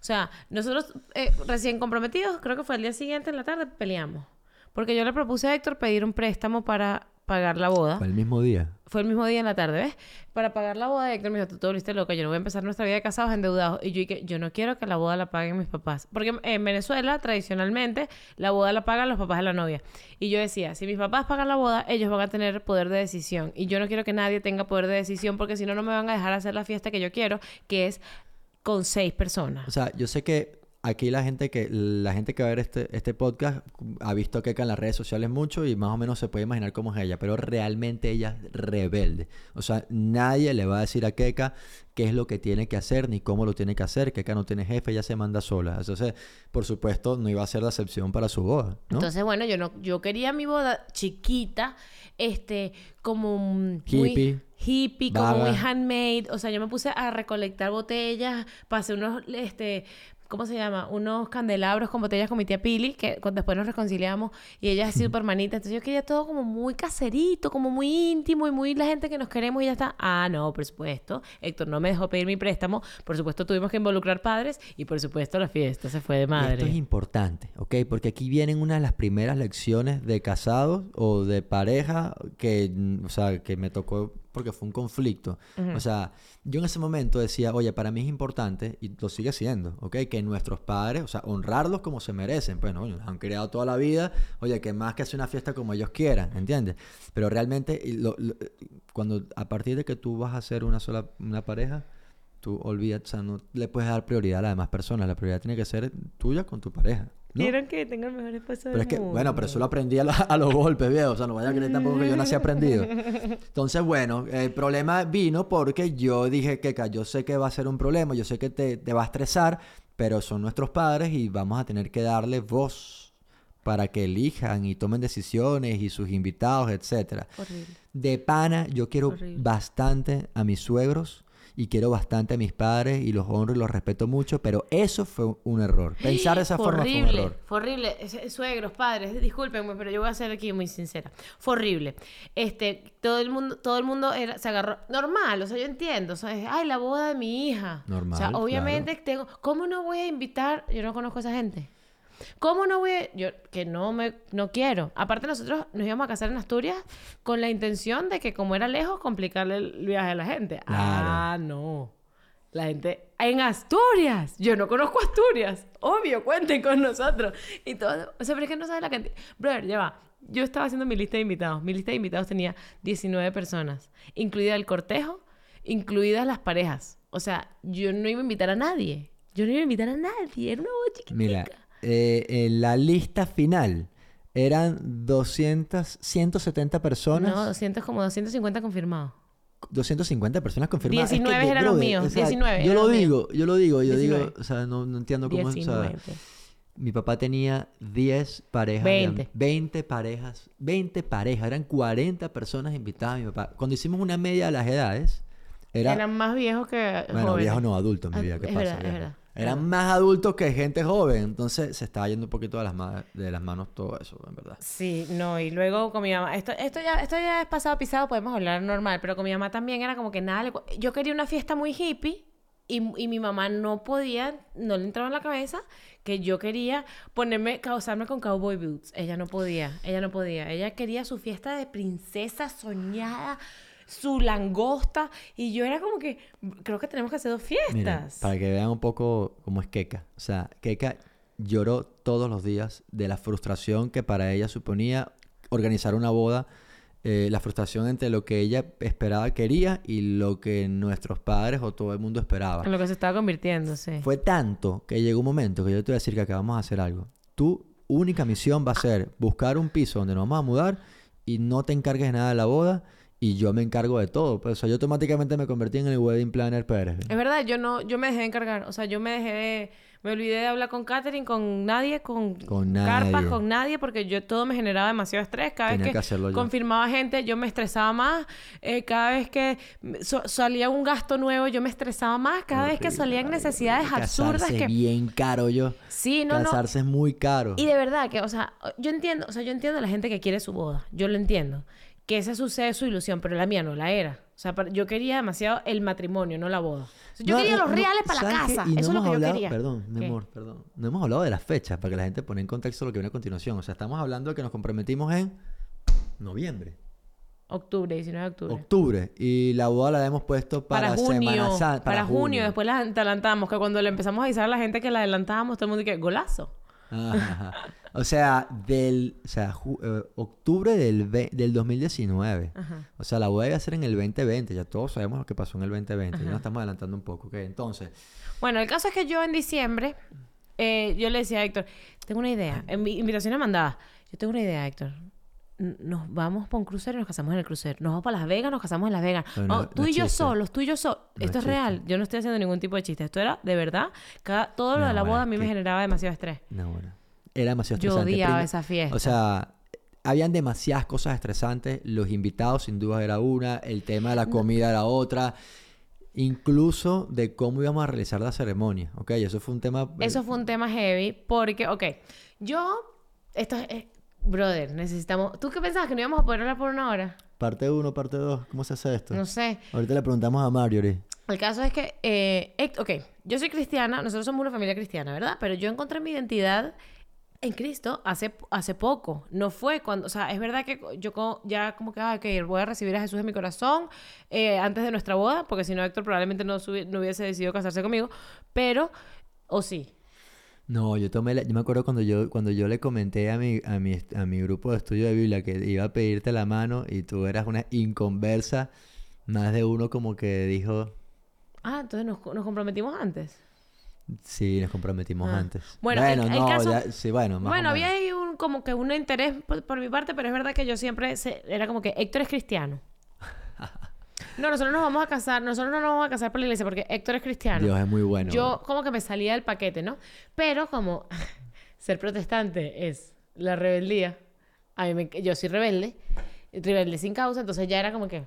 O sea, nosotros eh, recién comprometidos, creo que fue el día siguiente en la tarde, peleamos. Porque yo le propuse a Héctor pedir un préstamo para pagar la boda. Fue el mismo día. Fue el mismo día en la tarde, ¿ves? Para pagar la boda Héctor me dijo, tú te volviste loca, yo no voy a empezar nuestra vida de casados endeudados. Y yo dije, yo no quiero que la boda la paguen mis papás. Porque en Venezuela, tradicionalmente, la boda la pagan los papás de la novia. Y yo decía, si mis papás pagan la boda, ellos van a tener poder de decisión. Y yo no quiero que nadie tenga poder de decisión porque si no, no me van a dejar hacer la fiesta que yo quiero, que es con seis personas. O sea, yo sé que aquí la gente que la gente que va a ver este, este podcast ha visto a Keka en las redes sociales mucho y más o menos se puede imaginar cómo es ella, pero realmente ella es rebelde. O sea, nadie le va a decir a Keka qué es lo que tiene que hacer ni cómo lo tiene que hacer. Keka no tiene jefe, ella se manda sola. Entonces, por supuesto, no iba a ser la excepción para su boda, ¿no? Entonces, bueno, yo no, yo quería mi boda chiquita, este, como Hippie. muy hippie, como muy handmade. O sea, yo me puse a recolectar botellas, pasé unos, este, ¿cómo se llama? Unos candelabros con botellas con mi tía Pili, que después nos reconciliamos y ella es súper manita. Entonces yo quería todo como muy caserito, como muy íntimo y muy la gente que nos queremos y ya está. Ah, no, por supuesto. Héctor no me dejó pedir mi préstamo. Por supuesto, tuvimos que involucrar padres y por supuesto la fiesta se fue de Y madre. Esto es importante, ¿ok? Porque aquí vienen una de las primeras lecciones de casados o de pareja que, o sea, que me tocó porque fue un conflicto. O sea, yo en ese momento decía, oye, para mí es importante, y lo sigue siendo, ¿ok? Que nuestros padres, o sea, honrarlos como se merecen. Pues, ¿no? Nos han criado toda la vida, oye, que más que hacer una fiesta como ellos quieran, ¿entiendes? Pero realmente, lo- lo- cuando a partir de que tú vas a ser una sola, una pareja, tú olvidas, o sea, no le puedes dar prioridad a las demás personas. La prioridad tiene que ser tuya con tu pareja. ¿No? Vieron que tengo el mejor esposo Pero del es que, mundo. bueno, pero eso lo aprendí a, lo- a los golpes, viejo. O sea, no vaya a creer tampoco que yo nací aprendido. Entonces, bueno, el problema vino porque yo dije que yo sé que va a ser un problema, yo sé que te, te va a estresar, pero son nuestros padres y vamos a tener que darle voz para que elijan y tomen decisiones y sus invitados, etcétera. Horrible. De pana, yo quiero Horrible. bastante a mis suegros y quiero bastante a mis padres y los honro y los respeto mucho, pero eso fue un error. Pensar de esa forma horrible, fue un error. Fue horrible. Suegros, padres, discúlpenme, pero yo voy a ser aquí muy sincera. Fue horrible. Este, todo el mundo, todo el mundo era, se agarró. Normal, o sea, yo entiendo. O sea, es, ay, la boda de mi hija. Normal, O sea, claro. obviamente tengo. ¿Cómo no voy a invitar? Yo no conozco a esa gente. ¿Cómo no voy a.? Yo, que no me. No quiero. Aparte, nosotros nos íbamos a casar en Asturias con la intención de que, como era lejos, complicarle el viaje a la gente. Ah, no. La gente en Asturias. Yo no conozco Asturias. Obvio, cuenten con nosotros. Y todo. O sea, pero es que no sabes la cantidad. Brother, ya va. Yo estaba haciendo mi lista de invitados. Mi lista de invitados tenía 19 personas, incluida el cortejo, incluidas las parejas. O sea, yo no iba a invitar a nadie. Yo no iba a invitar a nadie. Era una chiquitica. Mira, eh, en la lista final eran 200, 170 personas. No, 200 como 250 confirmados. 250 personas confirmadas. 19 que, eran los míos, o sea, 19 Yo lo digo, yo lo digo, yo digo, 19. o sea, no, no entiendo cómo, o sea, 19. mi papá tenía 10 parejas, de am- 20. 20 parejas, 20 parejas, eran 40 personas invitadas a mi papá. Cuando hicimos una media de las edades, era, Eran más viejos que bueno, jóvenes. viejos no, adultos, mi Ah, vida, ¿qué es pasa? verdad, es verdad, es Eran más adultos que gente joven, entonces se estaba yendo un poquito de las, ma- de las manos todo eso, en verdad. Sí, no, y luego con mi mamá, esto, esto, ya, esto ya es pasado pisado, podemos hablar normal, pero con mi mamá también era como que nada, le yo quería una fiesta muy hippie y, y mi mamá no podía, no le entraba en la cabeza que yo quería ponerme, causarme con cowboy boots, ella no podía, ella no podía, ella quería su fiesta de princesa soñada, su langosta, y yo era como que, creo que tenemos que hacer dos fiestas. Para que vean un poco cómo es Keka. O sea, Keka lloró todos los días de la frustración que para ella suponía organizar una boda. eh, la frustración entre lo que ella esperaba, quería y lo que nuestros padres o todo el mundo esperaba. En lo que se estaba convirtiendo, sí. Fue tanto que llegó un momento que yo te voy a decir que acá vamos a hacer algo. Tu única misión va a ser buscar un piso donde nos vamos a mudar y no te encargues de nada de la boda y yo me encargo de todo. Pues, o sea, yo automáticamente me convertí en el wedding planner Pérez. Es verdad, yo no, yo me dejé de encargar. O sea, yo me dejé de, me olvidé de hablar con Katherine, con nadie, con, Con carpas, con nadie, porque yo todo me generaba demasiado estrés. Cada Tenía vez que confirmaba gente, yo me estresaba más. Eh, cada vez que so- salía un gasto nuevo, yo me estresaba más. Cada vez que salían necesidades absurdas que. bien caro yo. Sí, no, no. Casarse es muy caro. Y de verdad que, o sea, yo entiendo, o sea, yo entiendo a la gente que quiere su boda. Yo lo entiendo. Que esa sucede su ilusión, pero la mía no la era. O sea, yo quería demasiado el matrimonio, no la boda. Yo No, quería no, los reales para la casa. Y no Eso es lo que yo quería. Perdón, mi ¿Qué? amor, perdón. No hemos hablado de las fechas para que la gente pone en contexto lo que viene a continuación. O sea, estamos hablando de que nos comprometimos en noviembre, Octubre, 19 de octubre. octubre. Y la boda la hemos puesto para, para, junio. Semana Santa. Para, junio. Después la adelantamos. Que cuando le empezamos a avisar a la gente que la adelantábamos, todo el mundo dice, golazo. Ajá, ajá. O sea, del o sea, eh, octubre del, ve- del 2019. Ajá. O sea, la iba a ser en el 2020. Ya todos sabemos lo que pasó en el 2020. Ya nos estamos adelantando un poco. Ok, entonces... Bueno, el caso es que yo en diciembre, eh, yo le decía a Héctor, tengo una idea. En mi invitaciones mandadas. Yo tengo una idea, Héctor. Nos vamos para un crucero y nos casamos en el crucero. Nos vamos para Las Vegas, nos casamos en Las Vegas. Oh, no- tú no y yo solos, tú y yo solos. Esto es real. Yo no estoy haciendo ningún tipo de chiste. Esto era de verdad. Cada, todo lo de la boda a mí me generaba demasiado estrés. No, bueno. Era demasiado Yo estresante. odiaba Prim- esa fiesta. O sea, habían demasiadas cosas estresantes. Los invitados, sin duda, era una. El tema de la comida era otra. Incluso de cómo íbamos a realizar la ceremonia. Ok, eso fue un tema. eh, Eso fue un tema heavy porque, ok, yo, esto es, eh, brother, necesitamos, ¿tú qué pensabas que no íbamos a poder hablar por una hora? Parte 1, parte 2. ¿Cómo se hace esto? No sé. Ahorita le preguntamos a Marjorie. El caso es que, eh, ok, yo soy cristiana, nosotros somos una familia cristiana, ¿verdad? Pero yo encontré mi identidad en Cristo hace, hace poco. No fue cuando, o sea, es verdad que yo ya como que, ah, ok, voy a recibir a Jesús en mi corazón eh, antes de nuestra boda, porque si no, Héctor probablemente no, no hubiese decidido casarse conmigo, pero, o sí. No, yo tomé la- yo me acuerdo cuando yo cuando yo le comenté a mi a mi a mi grupo de estudio de Biblia que iba a pedirte la mano y tú eras una inconversa, más de uno como que dijo, Ah, entonces nos, nos comprometimos antes. sí, nos comprometimos Ah. antes. Bueno, el- el no, caso- ya- sí, bueno, más Bueno, había ahí un, como que un interés por, por mi parte, pero es verdad que yo siempre se- era como que Héctor es cristiano. No, nosotros nos vamos a casar, nosotros no nos vamos a casar por la iglesia porque Héctor es cristiano. Dios es muy bueno. yo como que me salía del paquete, ¿no? Pero como ser protestante es la rebeldía, a mí me- yo soy rebelde, rebelde sin causa, entonces ya era como que me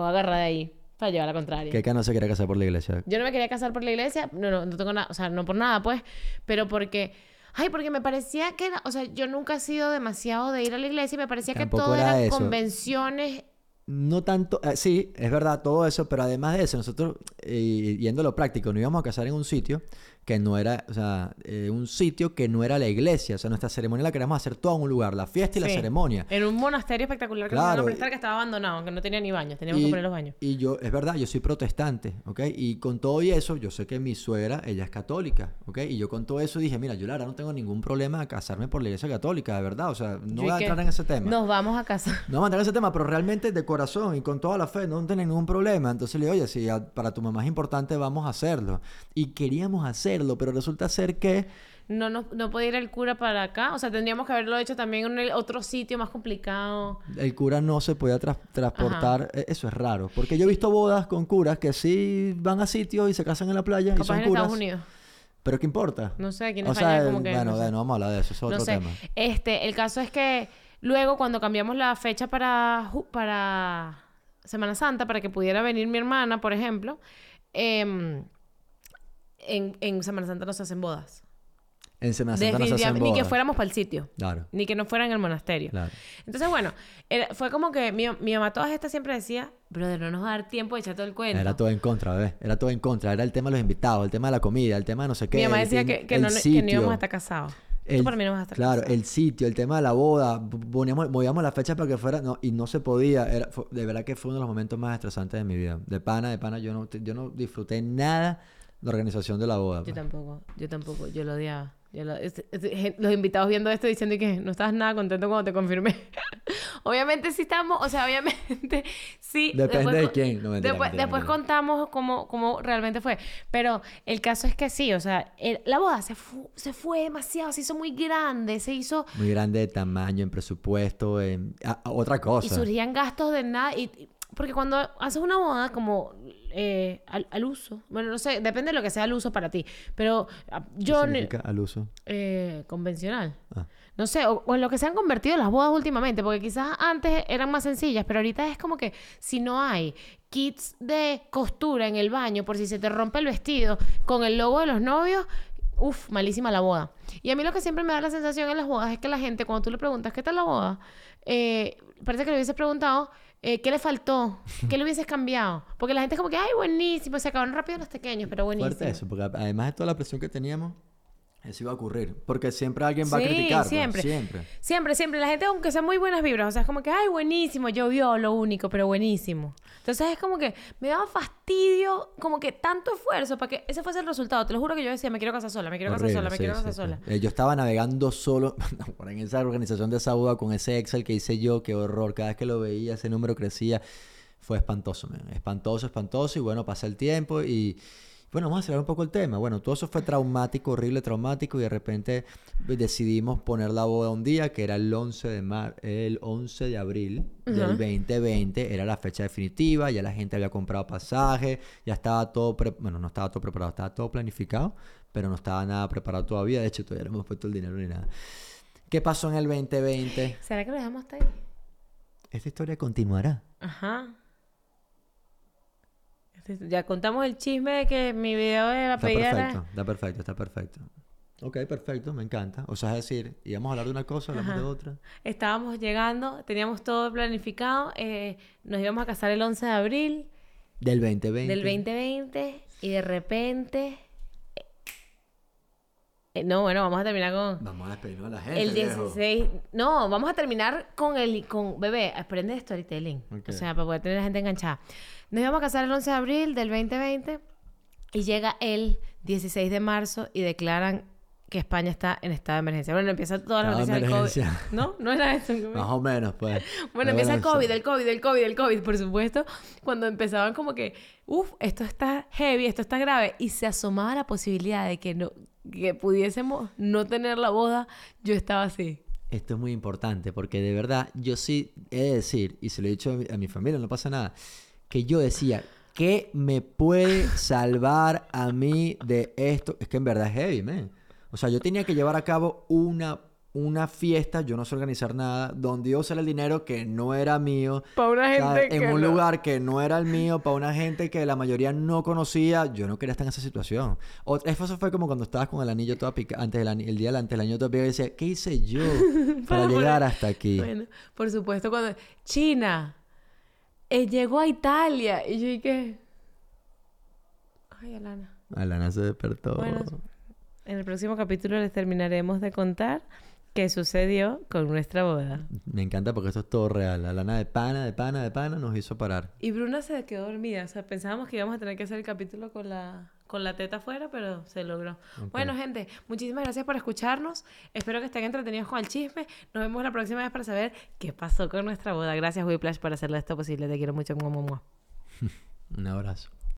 voy a agarrar de ahí. para llevar la contraria. Que acá no se quiere casar por la iglesia. Yo no me quería casar por la iglesia, no, no, no tengo nada, o sea, no por nada, pues, pero porque, ay, porque me parecía que era, o sea, yo nunca he sido demasiado de ir a la iglesia y me parecía que todo era eran eso. convenciones. No tanto, eh, sí, es verdad todo eso, pero además de eso, nosotros, eh, yendo a lo práctico, nos íbamos a casar en un sitio que no era, o sea, eh, un sitio que no era la iglesia, o sea, nuestra ceremonia la queríamos hacer toda en un lugar, la fiesta y la ceremonia. En un monasterio espectacular que Claro, van a prestar que estaba abandonado, que no tenía ni baños, teníamos que poner los baños. y yo, es verdad, yo soy protestante, ¿ok? Y con todo y eso, yo sé que mi suegra, ella es católica, ¿ok? Y yo con todo eso dije, mira, yo la verdad no tengo ningún problema a casarme por la iglesia católica, de verdad, o sea, no Yo voy a entrar en ese tema. Nos vamos a casar. No vamos a entrar en ese tema, pero realmente de corazón y con toda la fe, no tenés ningún problema. Entonces le digo, oye, si a- para tu mamá es importante, vamos a hacerlo. Y queríamos hacerlo, pero resulta ser que No, no, no puede ir el cura para acá, o sea, tendríamos que haberlo hecho también en el otro sitio más complicado. el cura no se podía tras- transportar. E- Eso es raro, porque yo he visto bodas con curas que sí van a sitios y se casan en la playa y son en curas. Estados Unidos. Pero ¿qué importa? No sé, aquí en o España sea, como que... bueno, no sé. vamos a hablar de eso, es otro no sé. tema. Este, el caso es que luego cuando cambiamos la fecha para, para Semana Santa, para que pudiera venir mi hermana, por ejemplo, em, en, en Semana Santa no se hacen bodas. En Semana Santa no se hacen Definitivamente, ni que bodas. fuéramos para el sitio, Claro, ni que no fuera en el monasterio. claro. Entonces, bueno, era- fue como que mi, mi mamá todas estas siempre decía, brother, no nos va a dar tiempo de echar todo el cuento. Era todo en contra, ¿ves? Era todo en contra. Era el tema de los invitados, el tema de la comida, el tema de no sé qué. mi mamá decía que, que el no, que no íbamos a estar casados. Tú El- para mí no vas a estar Claro, el sitio, el tema de la boda, poníamos, movíamos la fecha para que fuera, no, y no se podía. Era, fue- de verdad que fue uno de los momentos más estresantes de mi vida. De pana, de pana, yo no, yo no disfruté nada la organización de la boda. Yo pues. tampoco, yo tampoco, yo lo odiaba. Yo lo- es- es- los invitados viendo esto diciendo que no estabas nada contento cuando te confirmé. obviamente sí estamos, o sea, obviamente sí. Depende después de quién. No, mentira, después mentira, después mentira. contamos cómo, cómo realmente fue. Pero el caso es que sí, o sea, el- la boda se, fu- se fue demasiado, se hizo muy grande, se hizo... Muy grande de tamaño, en presupuesto, en... ah, ah, otra Y cosa. surgían gastos de nada. Y, y- porque cuando haces una boda como eh, al, al uso, bueno, no sé, depende de lo que sea el uso para ti. Pero ah, ¿Qué yo... significa al uso? eh, convencional. Ah. No sé, o, o en lo que se han convertido las bodas últimamente, porque quizás antes eran más sencillas, pero ahorita es como que si no hay kits de costura en el baño por si se te rompe el vestido con el logo de los novios, uff, malísima la boda. Y a mí lo que siempre me da la sensación en las bodas es que la gente, cuando tú le preguntas, ¿qué tal la boda? Eh, parece que le hubieses preguntado, eh, ¿qué le faltó? ¿Qué le hubieses cambiado? Porque la gente es como que, ay, buenísimo, se acabaron rápido los pequeños, pero buenísimo. Fuerte eso, porque además de toda la presión que teníamos, eso iba a ocurrir. Porque siempre alguien va a Sí, criticar. pues, siempre. Siempre. Siempre, siempre. La gente, aunque sea muy buenas vibras, o sea, es como que, ay, buenísimo, llovió lo único, pero buenísimo. Entonces es como que me daba fastidio, como que tanto esfuerzo para que ese fuese el resultado. Te lo juro que yo decía, me quiero casar sola, me quiero casar Horrible, sola, me sí, quiero sí, casar sola. Eh, yo estaba navegando solo por en esa organización de esa boda con ese Excel que hice yo, qué horror. Cada vez que lo veía, ese número crecía. Fue espantoso, man. espantoso, espantoso. Y bueno, pasa el tiempo y bueno, vamos a acelerar un poco el tema. Bueno, todo eso fue traumático, horrible, traumático. Y de repente decidimos poner la boda un día, que era el 11 de, mar el 11 de abril del Ajá. 2020. Era la fecha definitiva, ya la gente había comprado pasaje, ya estaba todo, bueno, no estaba todo preparado, estaba todo planificado, pero no estaba nada preparado todavía. De hecho, todavía no hemos puesto el dinero ni nada. ¿Qué pasó en el 2020? ¿Será que lo dejamos hasta ahí? Esta historia continuará. Ajá. Ya contamos el chisme de que mi video de la Está pedida perfecto, era... está perfecto, está perfecto. Ok, perfecto, me encanta. O sea, es decir, íbamos a hablar de una cosa, hablamos Ajá. de otra. Estábamos llegando, teníamos todo planificado, eh, nos íbamos a casar el 11 de abril. Del 2020. del 2020 y de repente eh, no bueno vamos a terminar con Vamos a despedirnos a la gente. el viejo. 16 no vamos a terminar con el con bebé aprende de storytelling o sea para poder tener a la gente enganchada nos íbamos a casar el 11 de abril del 2020 y llega el 16 de marzo y declaran que España está en estado de emergencia. Bueno, empieza todas las noticias del COVID. ¿No? No era eso. Más o menos, pues. Bueno, empieza el COVID, el COVID, el COVID, el COVID, por supuesto. Cuando empezaban como que, uff, esto está heavy, esto está grave. Y se asomaba la posibilidad de que, no, que pudiésemos no tener la boda. Yo estaba así. Esto es muy importante porque de verdad yo sí he de decir, y se lo he dicho a mi, a mi familia, no pasa nada, que yo decía, ¿qué me puede salvar a mí de esto? Es que en verdad es heavy, man. O sea, yo tenía que llevar a cabo una una fiesta, yo no sé organizar nada, donde iba a usar el dinero que no era mío. Para una gente ¿sabes? En que un no- lugar que no era el mío, para una gente que la mayoría no conocía, yo no quería estar en esa situación. O, eso fue como cuando estabas con el anillo todo pica- antes del el día antes del anillo todo picado y decía, ¿qué hice yo para llegar hasta aquí? Bueno, por supuesto, cuando... China eh, llegó a Italia. Y yo dije... Ay, Alana. Alana se despertó. Bueno, en el próximo capítulo les terminaremos de contar qué sucedió con nuestra boda. Me encanta porque esto es todo real. Alana de pana, de pana, de pana nos hizo parar. Y Bruna se quedó dormida. O sea, pensábamos que íbamos a tener que hacer el capítulo con la, con la teta afuera, pero se logró. Bueno, gente, muchísimas gracias por escucharnos. Espero que estén entretenidos con el chisme. Nos vemos la próxima vez para saber qué pasó con nuestra boda. Gracias, Whiplash, por hacerle esto posible. Te quiero mucho. Mua, mua. Un abrazo.